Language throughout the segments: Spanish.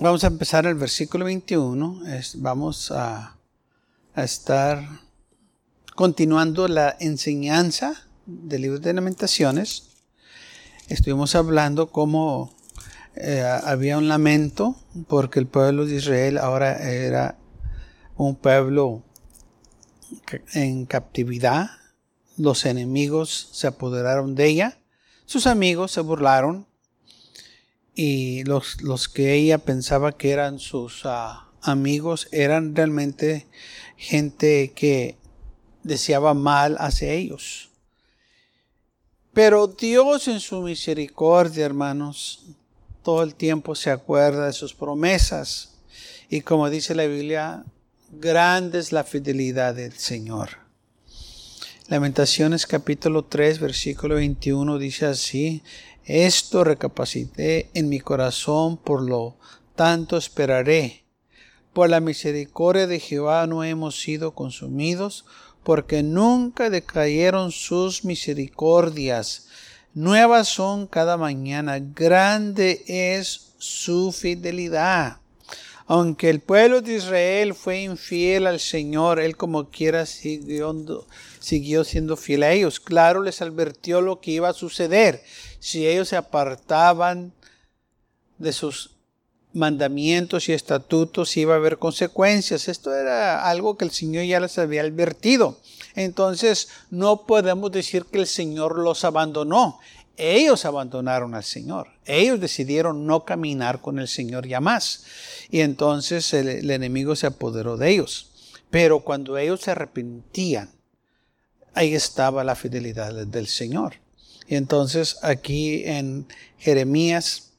Vamos a empezar el versículo 21. vamos a, estar continuando la enseñanza del libro de lamentaciones. Estuvimos hablando cómo eh, había un lamento porque el pueblo de Israel ahora era un pueblo en captividad. Los enemigos se apoderaron de ella. Sus amigos se burlaron y los, los que ella pensaba que eran sus ah, amigos eran realmente gente que deseaba mal hacia ellos. Pero Dios en su misericordia, hermanos, todo el tiempo se acuerda de sus promesas. Y como dice la Biblia, grande es la fidelidad del Señor. Lamentaciones capítulo 3, versículo 21 dice así, esto recapacité en mi corazón, por lo tanto esperaré. Por la misericordia de Jehová no hemos sido consumidos, porque nunca decayeron sus misericordias. Nuevas son cada mañana, grande es su fidelidad. Aunque el pueblo de Israel fue infiel al Señor, él como quiera siguió, siguió siendo fiel a ellos. Claro, les advirtió lo que iba a suceder si ellos se apartaban de sus mandamientos y estatutos, iba a haber consecuencias. Esto era algo que el Señor ya les había advertido. Entonces, no podemos decir que el Señor los abandonó. Ellos abandonaron al Señor. Ellos decidieron no caminar con el Señor ya más. Y entonces el, enemigo se apoderó de ellos. Pero cuando ellos se arrepentían, ahí estaba la fidelidad del Señor. Y entonces aquí en Jeremías,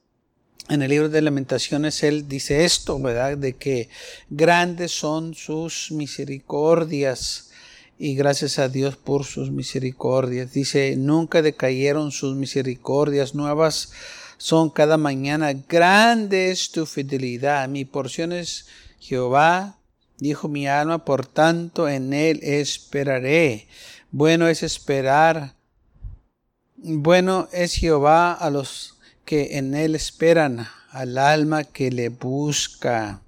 en el libro de lamentaciones, él dice esto, ¿verdad? De que grandes son sus misericordias y gracias a Dios por sus misericordias. Dice, nunca decayeron sus misericordias nuevas son cada mañana. Grande es tu fidelidad. Mi porción es Jehová, dijo mi alma, por tanto en él esperaré. Bueno es esperar bueno es Jehová a los que en él esperan, al alma que le busca.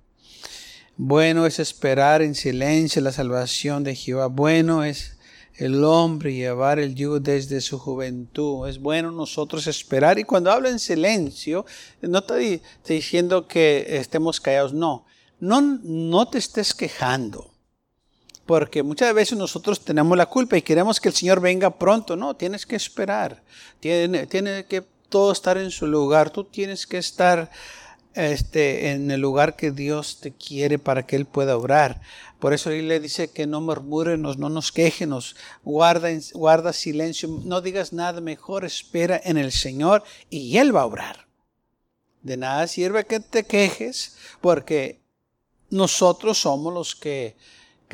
Bueno es esperar en silencio la salvación de Jehová. Bueno es el hombre llevar el yugo desde su juventud. Es bueno nosotros esperar. Y cuando habla en silencio, no estoy diciendo que estemos callados, no. No, no te estés quejando porque muchas veces nosotros tenemos la culpa y queremos que el Señor venga pronto. No, tienes que esperar. Tiene, tiene que todo estar en su lugar. Tú tienes que estar este, en el lugar que Dios te quiere para que Él pueda obrar. Por eso Él le dice que no murmurenos, no nos quejenos, guarda, guarda silencio, no digas nada, mejor espera en el Señor y Él va a obrar. De nada sirve que te quejes porque nosotros somos los que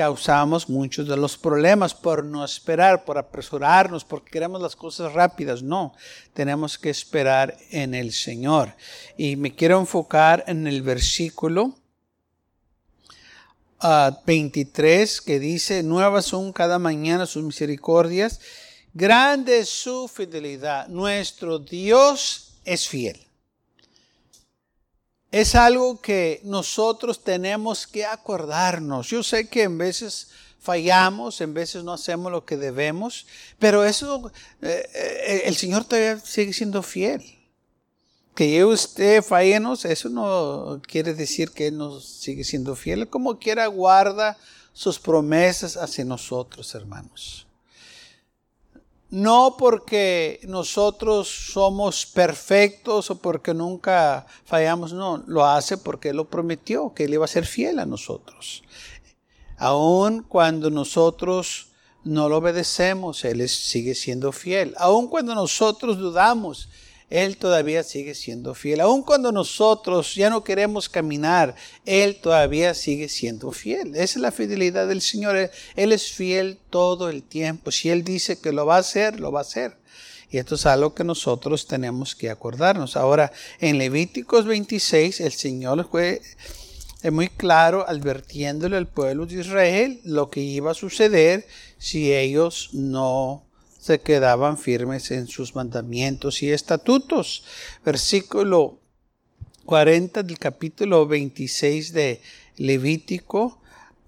causamos muchos de los problemas por no esperar, por apresurarnos, porque queremos las cosas rápidas. No, tenemos que esperar en el Señor. Y me quiero enfocar en el versículo 23 ah, que dice, nuevas son cada mañana sus misericordias, grande es su fidelidad. Nuestro Dios es fiel es algo que nosotros tenemos que acordarnos. Yo sé que en veces fallamos, en veces no hacemos lo que debemos, pero eso, eh, eh, el Señor todavía sigue siendo fiel. Que yo usted fallenos, eso no quiere decir que Él nos sigue siendo fiel. Como quiera guarda sus promesas hacia nosotros, hermanos no porque nosotros somos perfectos o porque nunca fallamos, no, lo hace porque Él lo prometió, que Él iba a ser fiel a nosotros. Aun cuando nosotros no lo obedecemos, Él sigue siendo fiel. Aun cuando nosotros dudamos, Él todavía sigue siendo fiel. Aun cuando nosotros ya no queremos caminar, Él todavía sigue siendo fiel. Esa es la fidelidad del Señor. Él, es fiel todo el tiempo. Si Él dice que lo va a hacer, lo va a hacer. Y esto es algo que nosotros tenemos que acordarnos. Ahora, en Levíticos 26, el Señor fue muy claro advirtiéndole al pueblo de Israel lo que iba a suceder si ellos no se quedaban firmes en sus mandamientos y estatutos. Versículo 40 del capítulo 26 de Levítico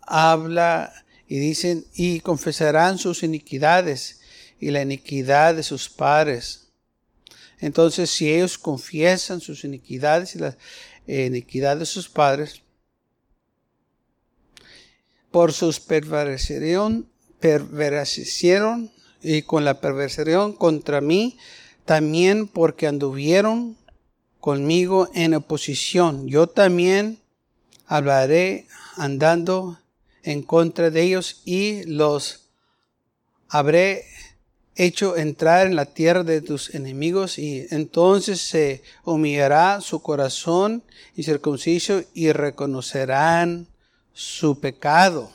habla y dicen, y confesarán sus iniquidades y la iniquidad de sus padres. Entonces, si ellos confiesan sus iniquidades y la iniquidad de sus padres, por sus perversación, perversación y con la perversión contra mí, también porque anduvieron conmigo en oposición. Yo también hablaré andando en contra de ellos y los habré hecho entrar en la tierra de tus enemigos y entonces se humillará su corazón y circunciso y reconocerán su pecado.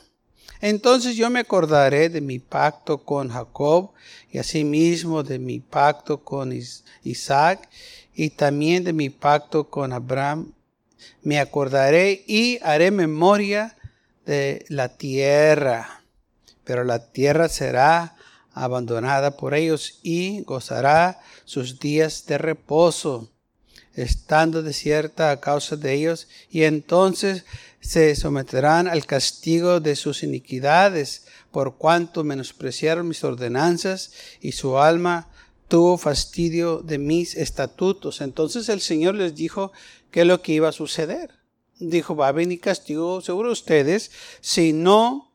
Entonces yo me acordaré de mi pacto con Jacob y asimismo de mi pacto con Isaac y también de mi pacto con Abraham. Me acordaré y haré memoria de la tierra, pero la tierra será abandonada por ellos y gozará sus días de reposo, estando desierta a causa de ellos, y entonces se someterán al castigo de sus iniquidades, por cuanto menospreciaron mis ordenanzas y su alma tuvo fastidio de mis estatutos. Entonces el Señor les dijo qué es lo que iba a suceder. Dijo, va a venir castigo seguro ustedes si no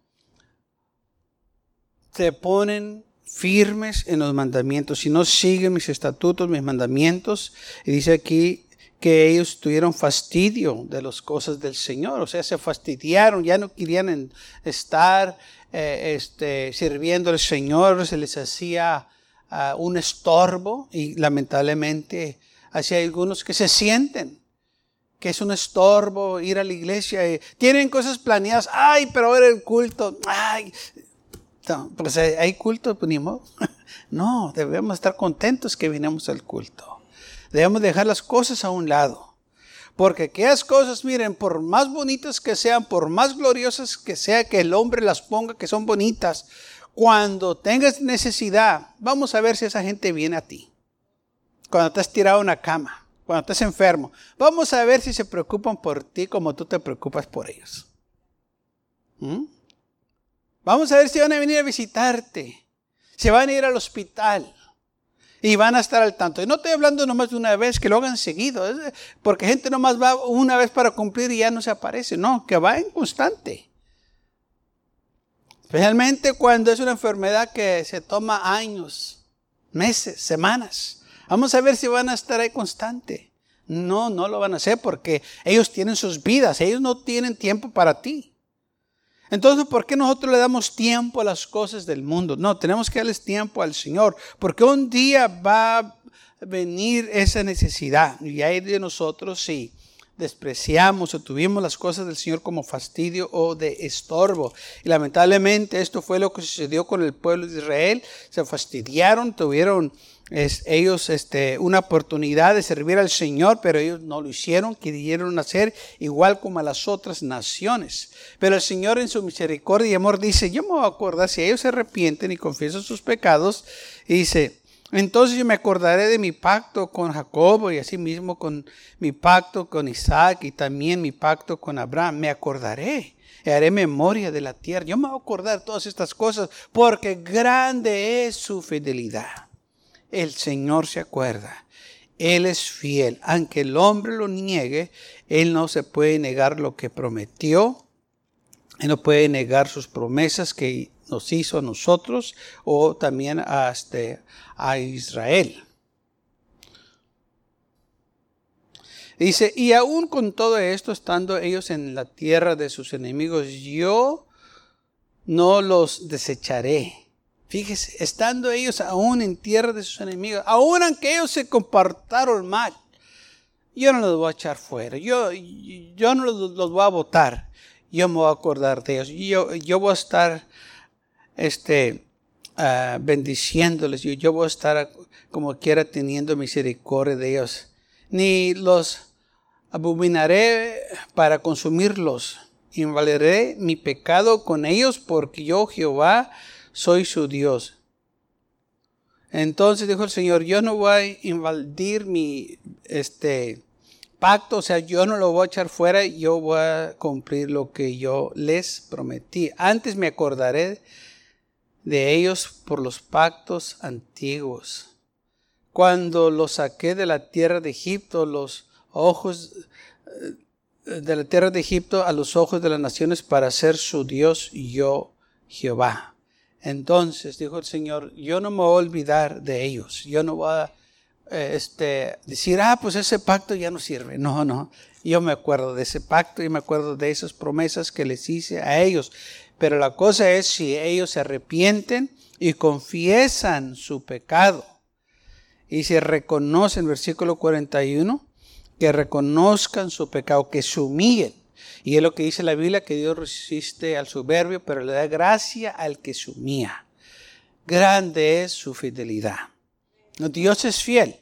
se ponen firmes en los mandamientos, si no siguen mis estatutos, mis mandamientos. Y dice aquí, que ellos tuvieron fastidio de las cosas del Señor, o sea, se fastidiaron, ya no querían estar eh, este, sirviendo al Señor, se les hacía ah, un estorbo y lamentablemente hay algunos que se sienten que es un estorbo ir a la iglesia, y tienen cosas planeadas, ay, pero ahora el culto, ay, pues hay culto, pues ni modo. No, debemos estar contentos que vinimos al culto. Debemos dejar las cosas a un lado. Porque aquellas cosas, miren, por más bonitas que sean, por más gloriosas que sea que el hombre las ponga, que son bonitas, cuando tengas necesidad, vamos a ver si esa gente viene a ti. Cuando estás tirado en una cama, cuando estás enfermo, vamos a ver si se preocupan por ti como tú te preocupas por ellos. ¿Mm? Vamos a ver si van a venir a visitarte, si van a ir al hospital y van a estar al tanto. Y no estoy hablando nomás de una vez, que lo hagan seguido, porque gente nomás va una vez para cumplir y ya no se aparece. No, que va en constante. Especialmente cuando es una enfermedad que se toma años, meses, semanas. Vamos a ver si van a estar ahí constante. No, no lo van a hacer porque ellos tienen sus vidas, ellos no tienen tiempo para ti. Entonces, ¿por qué nosotros le damos tiempo a las cosas del mundo? No, tenemos que darles tiempo al Señor, porque un día va a venir esa necesidad y hay de nosotros si despreciamos o tuvimos las cosas del Señor como fastidio o de estorbo. Y lamentablemente esto fue lo que sucedió con el pueblo de Israel. Se fastidiaron, tuvieron es, ellos este, una oportunidad de servir al Señor, pero ellos no lo hicieron, quisieron hacer igual como a las otras naciones. Pero el Señor en su misericordia y amor dice, yo me voy a acordar, si ellos se arrepienten y confiesan sus pecados, dice, entonces yo me acordaré de mi pacto con Jacobo y asimismo con mi pacto con Isaac y también mi pacto con Abraham. Me acordaré y haré memoria de la tierra. Yo me voy a acordar todas estas cosas porque grande es su fidelidad el Señor se acuerda. Él es fiel. Aunque el hombre lo niegue, Él no se puede negar lo que prometió. Él no puede negar sus promesas que nos hizo a nosotros o también a, Israel. Dice, y aún con todo esto, estando ellos en la tierra de sus enemigos, yo no los desecharé Fíjese, estando ellos aún en tierra de sus enemigos, aún aunque ellos se comportaron mal, yo no los voy a echar fuera, yo, yo no los, voy a votar, yo me voy a acordar de ellos, yo, yo voy a estar este, uh, bendiciéndoles, yo, yo voy a estar como quiera teniendo misericordia de ellos, ni los abominaré para consumirlos, invalidaré mi pecado con ellos porque yo Jehová soy su Dios. Entonces dijo el Señor, yo no voy a invadir mi este pacto, o sea, yo no lo voy a echar fuera, yo voy a cumplir lo que yo les prometí. Antes me acordaré de ellos por los pactos antiguos. Cuando los saqué de la tierra de Egipto, los ojos eh, de la tierra de Egipto a los ojos de las naciones para ser su Dios, yo Jehová. Entonces dijo el Señor, yo no me voy a olvidar de ellos, yo no voy a eh, este, decir, ah, pues ese pacto ya no sirve. No, no, yo me acuerdo de ese pacto y me acuerdo de esas promesas que les hice a ellos. Pero la cosa es si ellos se arrepienten y confiesan su pecado y se reconocen, versículo 41, que reconozcan su pecado, que se humillen y es lo que dice la Biblia, que Dios resiste al soberbio, pero le da gracia al que sumía. Grande es su fidelidad. Dios es fiel.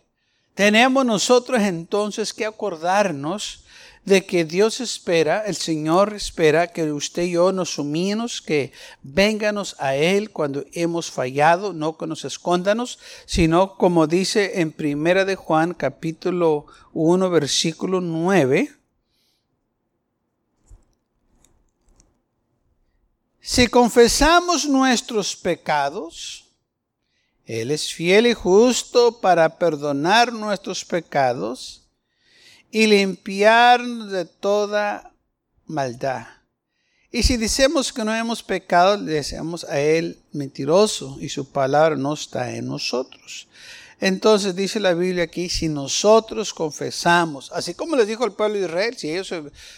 Tenemos nosotros entonces que acordarnos de que Dios espera, el Señor espera que usted y yo nos humillemos, que vénganos a Él cuando hemos fallado, no que nos escóndanos, sino como dice en Primera de Juan capítulo 1 versículo 9, Si confesamos nuestros pecados, Él es fiel y justo para perdonar nuestros pecados y limpiarnos de toda maldad. Y si decimos que no hemos pecado, le decimos a Él mentiroso y su palabra no está en nosotros. Entonces dice la Biblia aquí, si nosotros confesamos, así como les dijo el pueblo de Israel, si ellos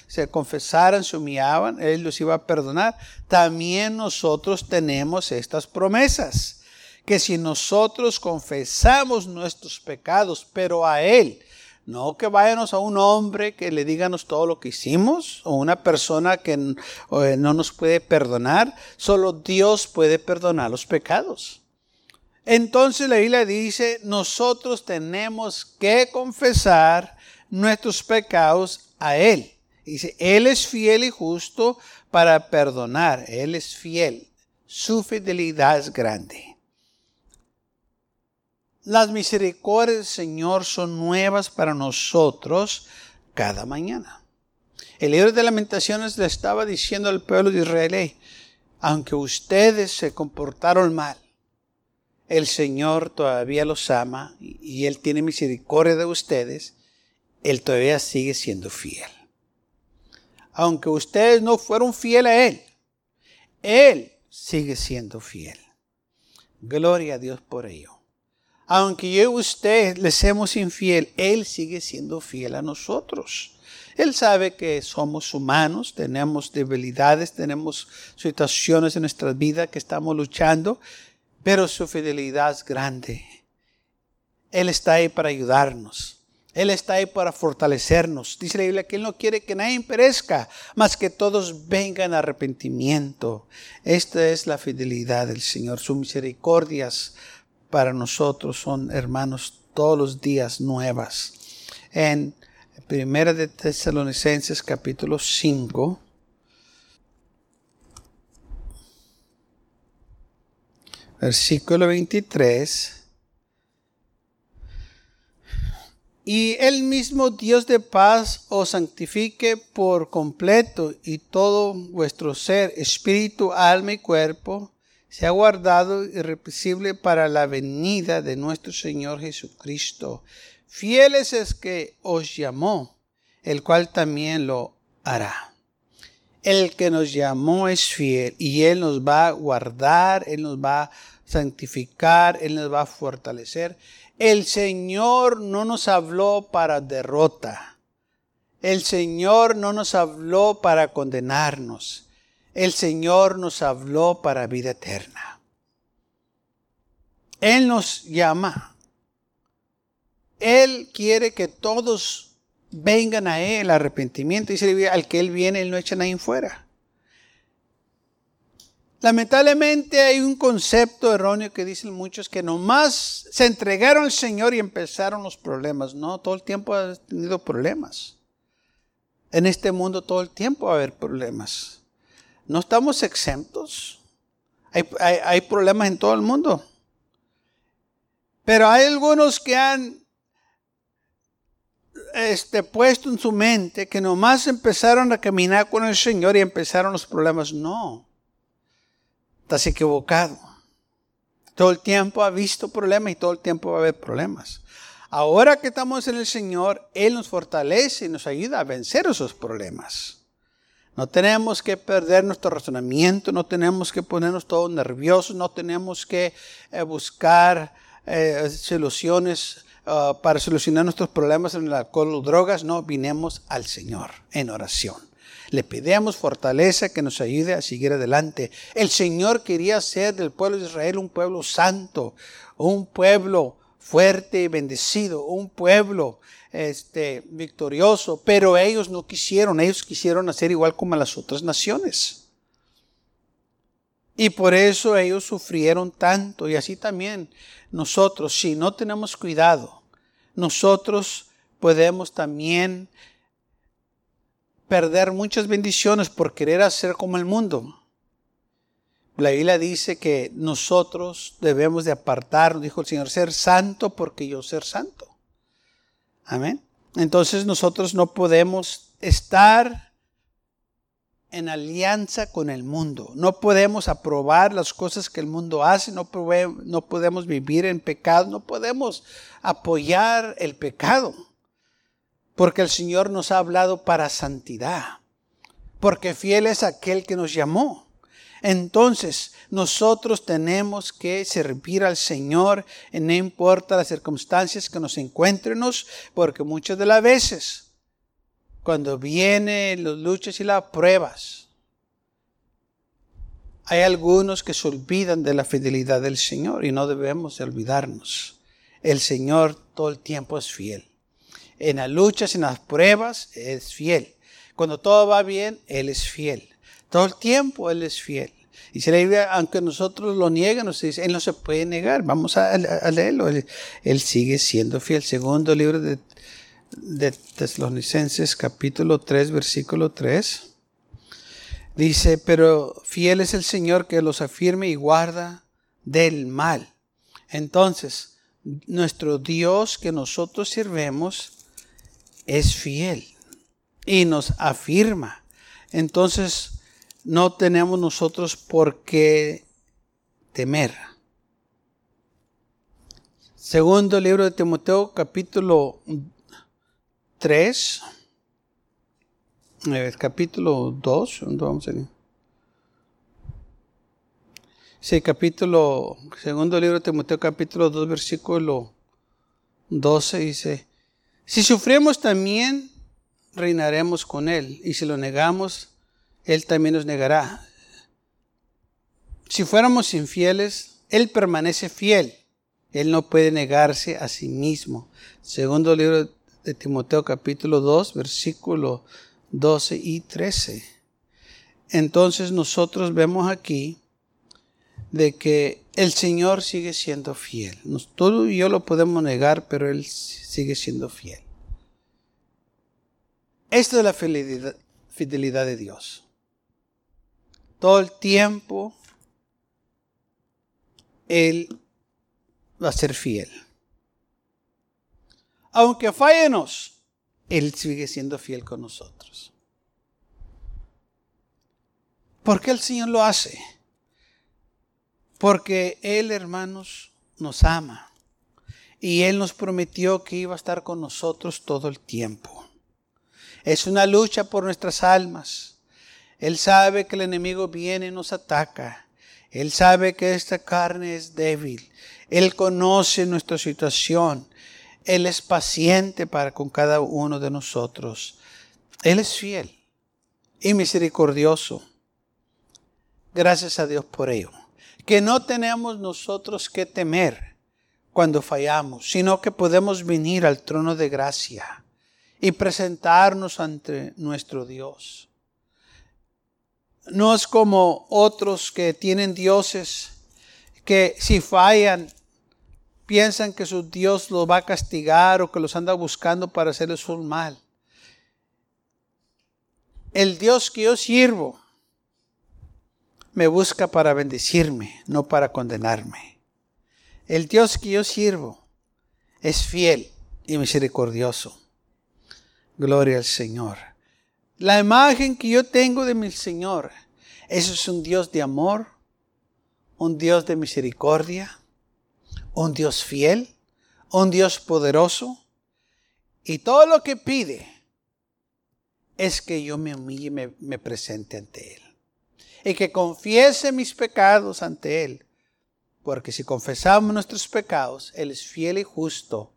se, confesaran, se humillaban, Él los iba a perdonar, también nosotros tenemos estas promesas, que si nosotros confesamos nuestros pecados, pero a Él, no que vayamos a un hombre que le díganos todo lo que hicimos, o una persona que no nos puede perdonar, solo Dios puede perdonar los pecados. Entonces la Biblia dice, nosotros tenemos que confesar nuestros pecados a Él. Dice, Él es fiel y justo para perdonar. Él es fiel. Su fidelidad es grande. Las misericordias del Señor son nuevas para nosotros cada mañana. El libro de lamentaciones le estaba diciendo al pueblo de Israel, aunque ustedes se comportaron mal, el Señor todavía los ama y Él tiene misericordia de ustedes, Él todavía sigue siendo fiel. Aunque ustedes no fueron fieles a Él, Él sigue siendo fiel. Gloria a Dios por ello. Aunque yo y usted le seamos infiel, Él sigue siendo fiel a nosotros. Él sabe que somos humanos, tenemos debilidades, tenemos situaciones en nuestra vida que estamos luchando, pero su fidelidad es grande. Él está ahí para ayudarnos. Él está ahí para fortalecernos. Dice la Biblia que Él no quiere que nadie perezca, más que todos vengan a arrepentimiento. Esta es la fidelidad del Señor. Sus misericordias para nosotros son, hermanos, todos los días nuevas. En Primera de Tesalonicenses capítulo 5, versículo 23. Y el mismo Dios de paz os santifique por completo y todo vuestro ser, espíritu, alma y cuerpo, sea guardado irrepresible para la venida de nuestro Señor Jesucristo. Fieles es que os llamó, el cual también lo hará. El que nos llamó es fiel y Él nos va a guardar, Él nos va a santificar, Él nos va a fortalecer. El Señor no nos habló para derrota. El Señor no nos habló para condenarnos. El Señor nos habló para vida eterna. Él nos llama. Él quiere que todos vengan a Él, arrepentimiento. Dice al que Él viene, Él no echa nadie fuera. Lamentablemente hay un concepto erróneo que dicen muchos que nomás se entregaron al Señor y empezaron los problemas. No, todo el tiempo ha tenido problemas. En este mundo todo el tiempo va a haber problemas. No estamos exentos. Hay, problemas en todo el mundo. Pero hay algunos que han este, puesto en su mente que nomás empezaron a caminar con el Señor y empezaron los problemas. No, estás equivocado. Todo el tiempo ha visto problemas y todo el tiempo va a haber problemas. Ahora que estamos en el Señor, Él nos fortalece y nos ayuda a vencer esos problemas. No tenemos que perder nuestro razonamiento, no tenemos que ponernos todos nerviosos, no tenemos que eh, buscar eh, soluciones ah, para solucionar nuestros problemas en el alcohol o drogas. No, vinemos al Señor en oración. Le pedimos fortaleza que nos ayude a seguir adelante. El Señor quería hacer del pueblo de Israel un pueblo santo, un pueblo fuerte y bendecido, un pueblo este, victorioso, pero ellos no quisieron, ellos quisieron hacer igual como las otras naciones. Y por eso ellos sufrieron tanto y así también nosotros, si no tenemos cuidado, nosotros podemos también perder muchas bendiciones por querer hacer como el mundo. La Biblia dice que nosotros debemos de apartarnos, dijo el Señor, ser santo porque yo ser santo. Amén. Entonces nosotros no podemos estar en alianza con el mundo. No podemos aprobar las cosas que el mundo hace, no, no podemos vivir en pecado, no podemos apoyar el pecado. Porque el Señor nos ha hablado para santidad. Porque fiel es aquel que nos llamó. Entonces, nosotros tenemos que servir al Señor, no importa las circunstancias que nos encuentrenos, porque muchas de las veces, cuando vienen las luchas y las pruebas, hay algunos que se olvidan de la fidelidad del Señor y no debemos olvidarnos. El Señor todo el tiempo es fiel. En las luchas, en las pruebas, es fiel. Cuando todo va bien, Él es fiel. Todo el tiempo Él es fiel. Y si la Biblia, aunque nosotros lo niegan, nos dice, Él no se puede negar. Vamos a, leerlo. Él, sigue siendo fiel. Segundo libro de, de Tesalonicenses, capítulo 3, versículo 3. Dice, pero fiel es el Señor que los afirme y guarda del mal. Entonces, nuestro Dios que nosotros sirvemos es fiel y nos afirma. Entonces, no tenemos nosotros por qué temer. Segundo libro de Timoteo, capítulo 3, eh, capítulo 2, ¿dónde vamos a ir? Sí, capítulo, segundo libro de Timoteo, capítulo 2, versículo 12 dice, si sufrimos también, reinaremos con él, y si lo negamos, él también nos negará. Si fuéramos infieles, Él permanece fiel. Él no puede negarse a sí mismo. Segundo libro de Timoteo capítulo 2, versículo 12 y 13. Entonces nosotros vemos aquí de que el Señor sigue siendo fiel. Tú y yo lo podemos negar, pero Él sigue siendo fiel. Esta es la fidelidad, fidelidad de Dios todo el tiempo Él va a ser fiel. Aunque fallenos, Él sigue siendo fiel con nosotros. ¿Por qué el Señor lo hace? Porque Él, hermanos, nos ama. Y Él nos prometió que iba a estar con nosotros todo el tiempo. Es una lucha por nuestras almas. Él sabe que el enemigo viene y nos ataca. Él sabe que esta carne es débil. Él conoce nuestra situación. Él es paciente para con cada uno de nosotros. Él es fiel y misericordioso. Gracias a Dios por ello. Que no tenemos nosotros que temer. cuando fallamos, sino que podemos venir al trono de gracia y presentarnos ante nuestro Dios. No es como otros que tienen dioses que si fallan piensan que su Dios los va a castigar o que los anda buscando para hacerles un mal. El Dios que yo sirvo me busca para bendecirme, no para condenarme. El Dios que yo sirvo es fiel y misericordioso. Gloria al Señor. La imagen que yo tengo de mi Señor, eso es un Dios de amor, un Dios de misericordia, un Dios fiel, un Dios poderoso. Y todo lo que pide es que yo me humille y me, presente ante Él. Y que confiese mis pecados ante Él. Porque si confesamos nuestros pecados, Él es fiel y justo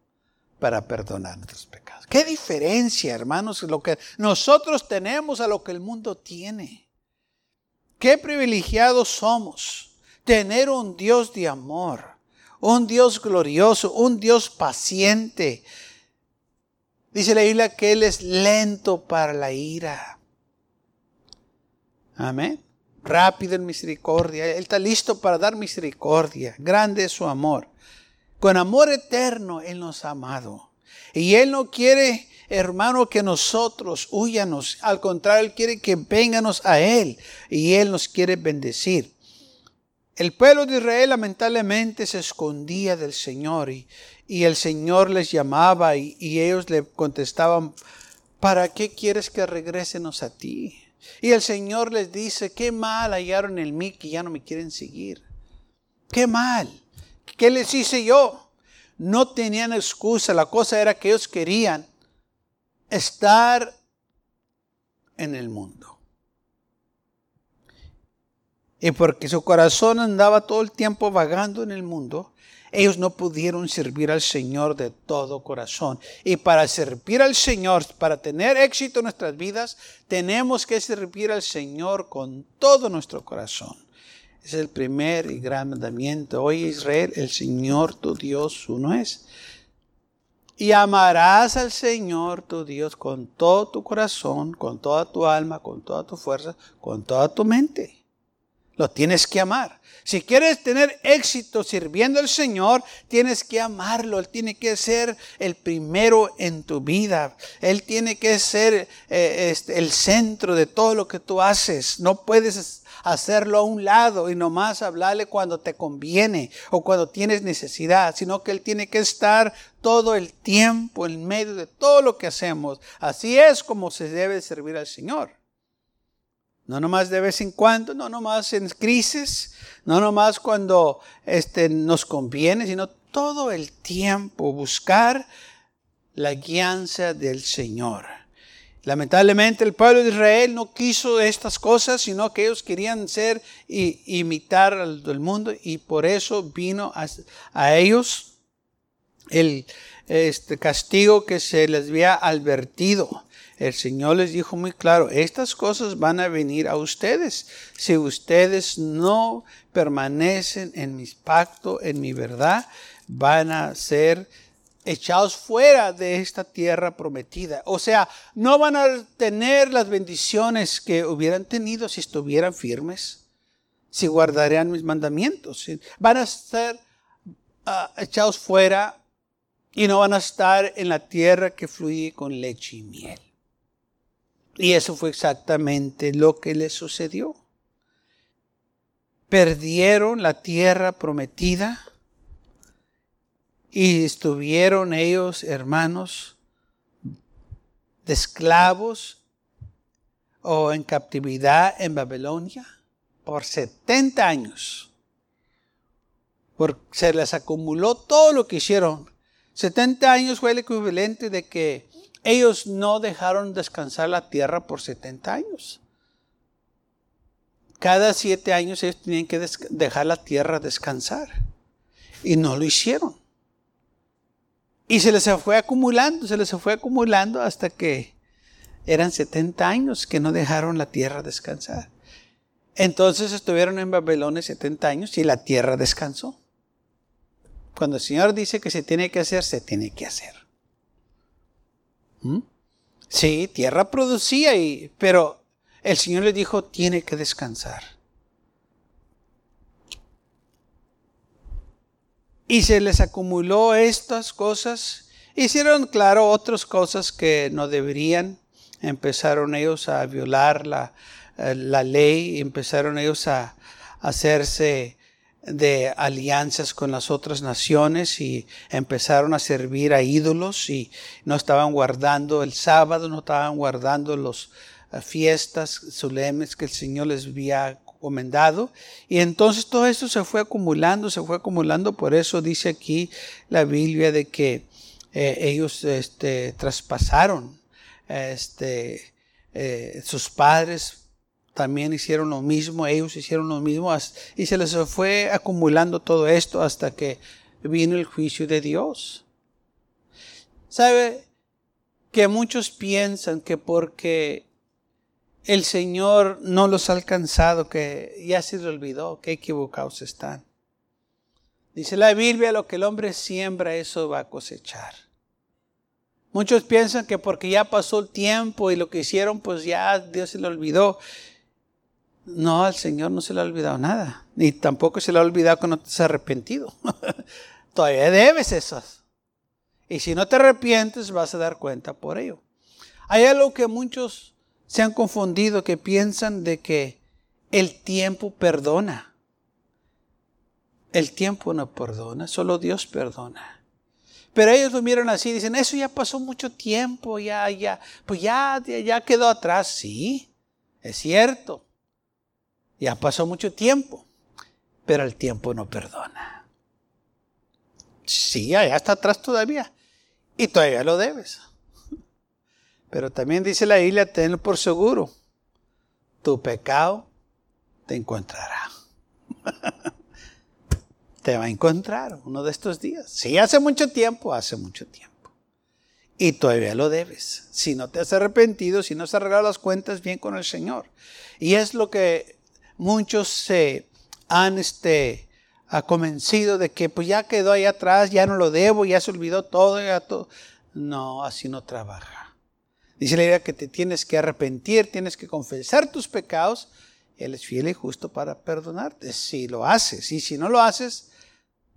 para perdonar nuestros pecados. ¿Qué diferencia, hermanos, lo que nosotros tenemos a lo que el mundo tiene? Qué privilegiados somos tener un Dios de amor, un Dios glorioso, un Dios paciente, Dice la Biblia que Él es lento para la ira. Amén. Rápido en misericordia. Él está listo para dar misericordia. Grande es su amor. Con amor eterno Él nos ha amado. Y Él no quiere, hermano, que nosotros huyanos. Al contrario, Él quiere que venganos a Él. Y Él nos quiere bendecir. El pueblo de Israel lamentablemente se escondía del Señor y, y el Señor les llamaba y, ellos le contestaban, ¿para qué quieres que regresemos a ti? Y el Señor les dice, qué mal hallaron en mí que ya no me quieren seguir. Qué mal. ¿Qué les hice yo? No tenían excusa. La cosa era que ellos querían estar en el mundo. Y porque su corazón andaba todo el tiempo vagando en el mundo, ellos no pudieron servir al Señor de todo corazón. Y para servir al Señor, para tener éxito en nuestras vidas, tenemos que servir al Señor con todo nuestro corazón. Es el primer y gran mandamiento. Hoy Israel, el Señor tu Dios uno es. Y amarás al Señor tu Dios con todo tu corazón, con toda tu alma, con toda tu fuerza, con toda tu mente. Lo tienes que amar. Si quieres tener éxito sirviendo al Señor, tienes que amarlo. Él tiene que ser el primero en tu vida. Él tiene que ser eh, este, el centro de todo lo que tú haces. No puedes hacerlo a un lado y nomás hablarle cuando te conviene o cuando tienes necesidad, sino que Él tiene que estar todo el tiempo en medio de todo lo que hacemos. Así es como se debe servir al Señor. No nomás de vez en cuando, no nomás en crisis, no nomás cuando este, nos conviene, sino todo el tiempo buscar la guianza del Señor. Lamentablemente el pueblo de Israel no quiso estas cosas, sino que ellos querían ser y imitar al mundo y por eso vino a, a ellos el este castigo que se les había advertido el Señor les dijo muy claro, estas cosas van a venir a ustedes si ustedes no permanecen en mi pacto, en mi verdad, van a ser echados fuera de esta tierra prometida. O sea, no van a tener las bendiciones que hubieran tenido si estuvieran firmes, si guardarían mis mandamientos. Van a ser ah, echados fuera y no van a estar en la tierra que fluye con leche y miel. Y eso fue exactamente lo que les sucedió. Perdieron la tierra prometida y estuvieron ellos, hermanos, de esclavos o en captividad en Babilonia por 70 años. Porque se les acumuló todo lo que hicieron. 70 años fue el equivalente de que ellos no dejaron descansar la tierra por 70 años. Cada siete años ellos tenían que dejar la tierra descansar. Y no lo hicieron. Y se les fue acumulando, se les fue acumulando hasta que eran 70 años que no dejaron la tierra descansar. Entonces estuvieron en Babilonia 70 años y la tierra descansó. Cuando el Señor dice que se tiene que hacer, se tiene que hacer. ¿Mm? Sí, tierra producía, y, pero el Señor le dijo, tiene que descansar. Y se les acumuló estas cosas. Hicieron, claro, otras cosas que no deberían. Empezaron ellos a violar la, eh, la ley, empezaron ellos a hacerse de alianzas con las otras naciones y empezaron a servir a ídolos y no estaban guardando el sábado, no estaban guardando las eh, fiestas solemnes que el Señor les había comendado. Y entonces todo esto se fue acumulando, se fue acumulando. Por eso dice aquí la Biblia de que eh, ellos este, traspasaron este, eh, sus padres también hicieron lo mismo, ellos hicieron lo mismo y se les fue acumulando todo esto hasta que vino el juicio de Dios. ¿Sabe que muchos piensan que porque el Señor no los ha alcanzado, que ya se les olvidó, que equivocados están? Dice la Biblia, lo que el hombre siembra, eso va a cosechar. Muchos piensan que porque ya pasó el tiempo y lo que hicieron, pues ya Dios se le olvidó. No, al Señor no se le ha olvidado nada. Ni tampoco se le ha olvidado que no te has arrepentido. Todavía debes esas. Y si no te arrepientes, vas a dar cuenta por ello. Hay algo que muchos se han confundido, que piensan de que el tiempo perdona. El tiempo no perdona, solo Dios perdona. Pero ellos lo miran así, dicen, eso ya pasó mucho tiempo, ya, ya, pues ya, ya quedó atrás. Sí, es cierto. Ya pasó mucho tiempo, pero el tiempo no perdona. Sí, allá está atrás todavía. Y todavía lo debes. Pero también dice la Biblia, tenlo por seguro. Tu pecado te encontrará. te va a encontrar uno de estos días. Sí, hace mucho tiempo, hace mucho tiempo. Y todavía lo debes. Si no te has arrepentido, si no has arreglado las cuentas bien con el Señor. Y es lo que muchos se han este, convencido de que pues ya quedó ahí atrás, ya no lo debo, ya se olvidó todo, todo. No, así no trabaja. Dice la idea que te tienes que arrepentir, tienes que confesar tus pecados. Él es fiel y justo para perdonarte si lo haces. Y si no lo haces,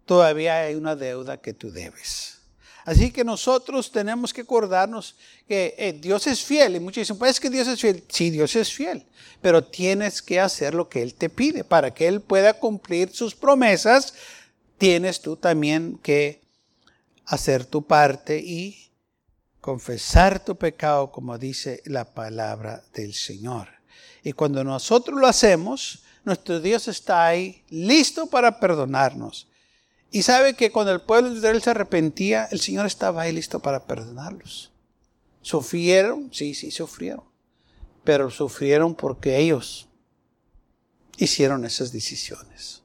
todavía hay una deuda que tú debes. Así que nosotros tenemos que acordarnos que eh, Dios es fiel. Y muchos dicen, pues es que Dios es fiel. Sí, Dios es fiel. Pero tienes que hacer lo que Él te pide. Para que Él pueda cumplir sus promesas, tienes tú también que hacer tu parte y confesar tu pecado, como dice la palabra del Señor. Y cuando nosotros lo hacemos, nuestro Dios está ahí listo para perdonarnos. Y sabe que cuando el pueblo de Israel se arrepentía, el Señor estaba ahí listo para perdonarlos. ¿Sufrieron? Sí, sí, sufrieron. Pero sufrieron porque ellos hicieron esas decisiones.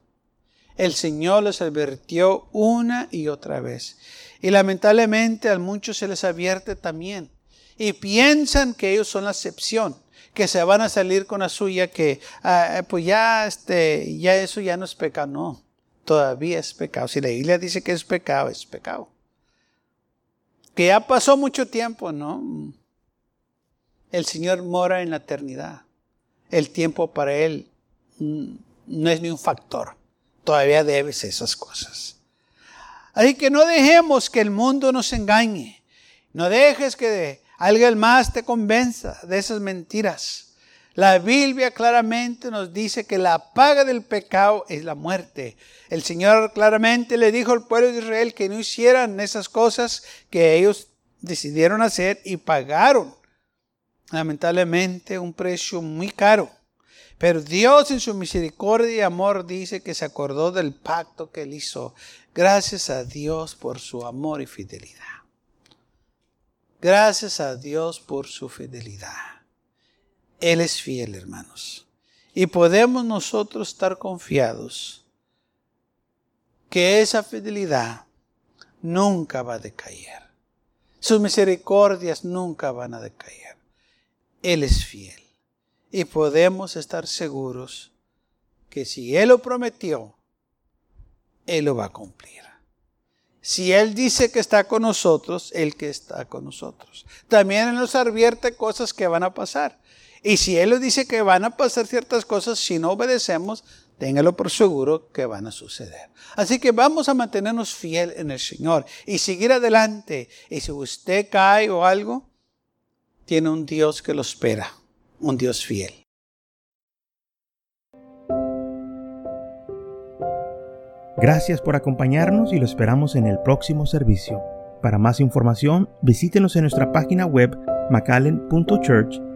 El Señor les advirtió una y otra vez. Y lamentablemente a muchos se les advierte también. Y piensan que ellos son la excepción, que se van a salir con la suya, que ah, pues ya, este, ya eso ya no es pecado. No todavía es pecado. Si la Biblia dice que es pecado, es pecado. Que ya pasó mucho tiempo, ¿no? El Señor mora en la eternidad. El tiempo para Él mm, no es ni un factor. Todavía debes esas cosas. Así que no dejemos que el mundo nos engañe. No dejes que alguien más te convenza de esas mentiras. La Biblia claramente nos dice que la paga del pecado es la muerte. El Señor claramente le dijo al pueblo de Israel que no hicieran esas cosas que ellos decidieron hacer y pagaron, lamentablemente, un precio muy caro. Pero Dios en su misericordia y amor dice que se acordó del pacto que él hizo. Gracias a Dios por su amor y fidelidad. Gracias a Dios por su fidelidad. Él es fiel, hermanos. Y podemos nosotros estar confiados que esa fidelidad nunca va a decaer. Sus misericordias nunca van a decaer. Él es fiel. Y podemos estar seguros que si Él lo prometió, Él lo va a cumplir. Si Él dice que está con nosotros, Él que está con nosotros. También Él nos advierte cosas que van a pasar. Y si Él nos dice que van a pasar ciertas cosas, si no obedecemos, téngalo por seguro que van a suceder. Así que vamos a mantenernos fiel en el Señor y seguir adelante. Y si usted cae o algo, tiene un Dios que lo espera, un Dios fiel. Gracias por acompañarnos y lo esperamos en el próximo servicio. Para más información, visítenos en nuestra página web macallen.church.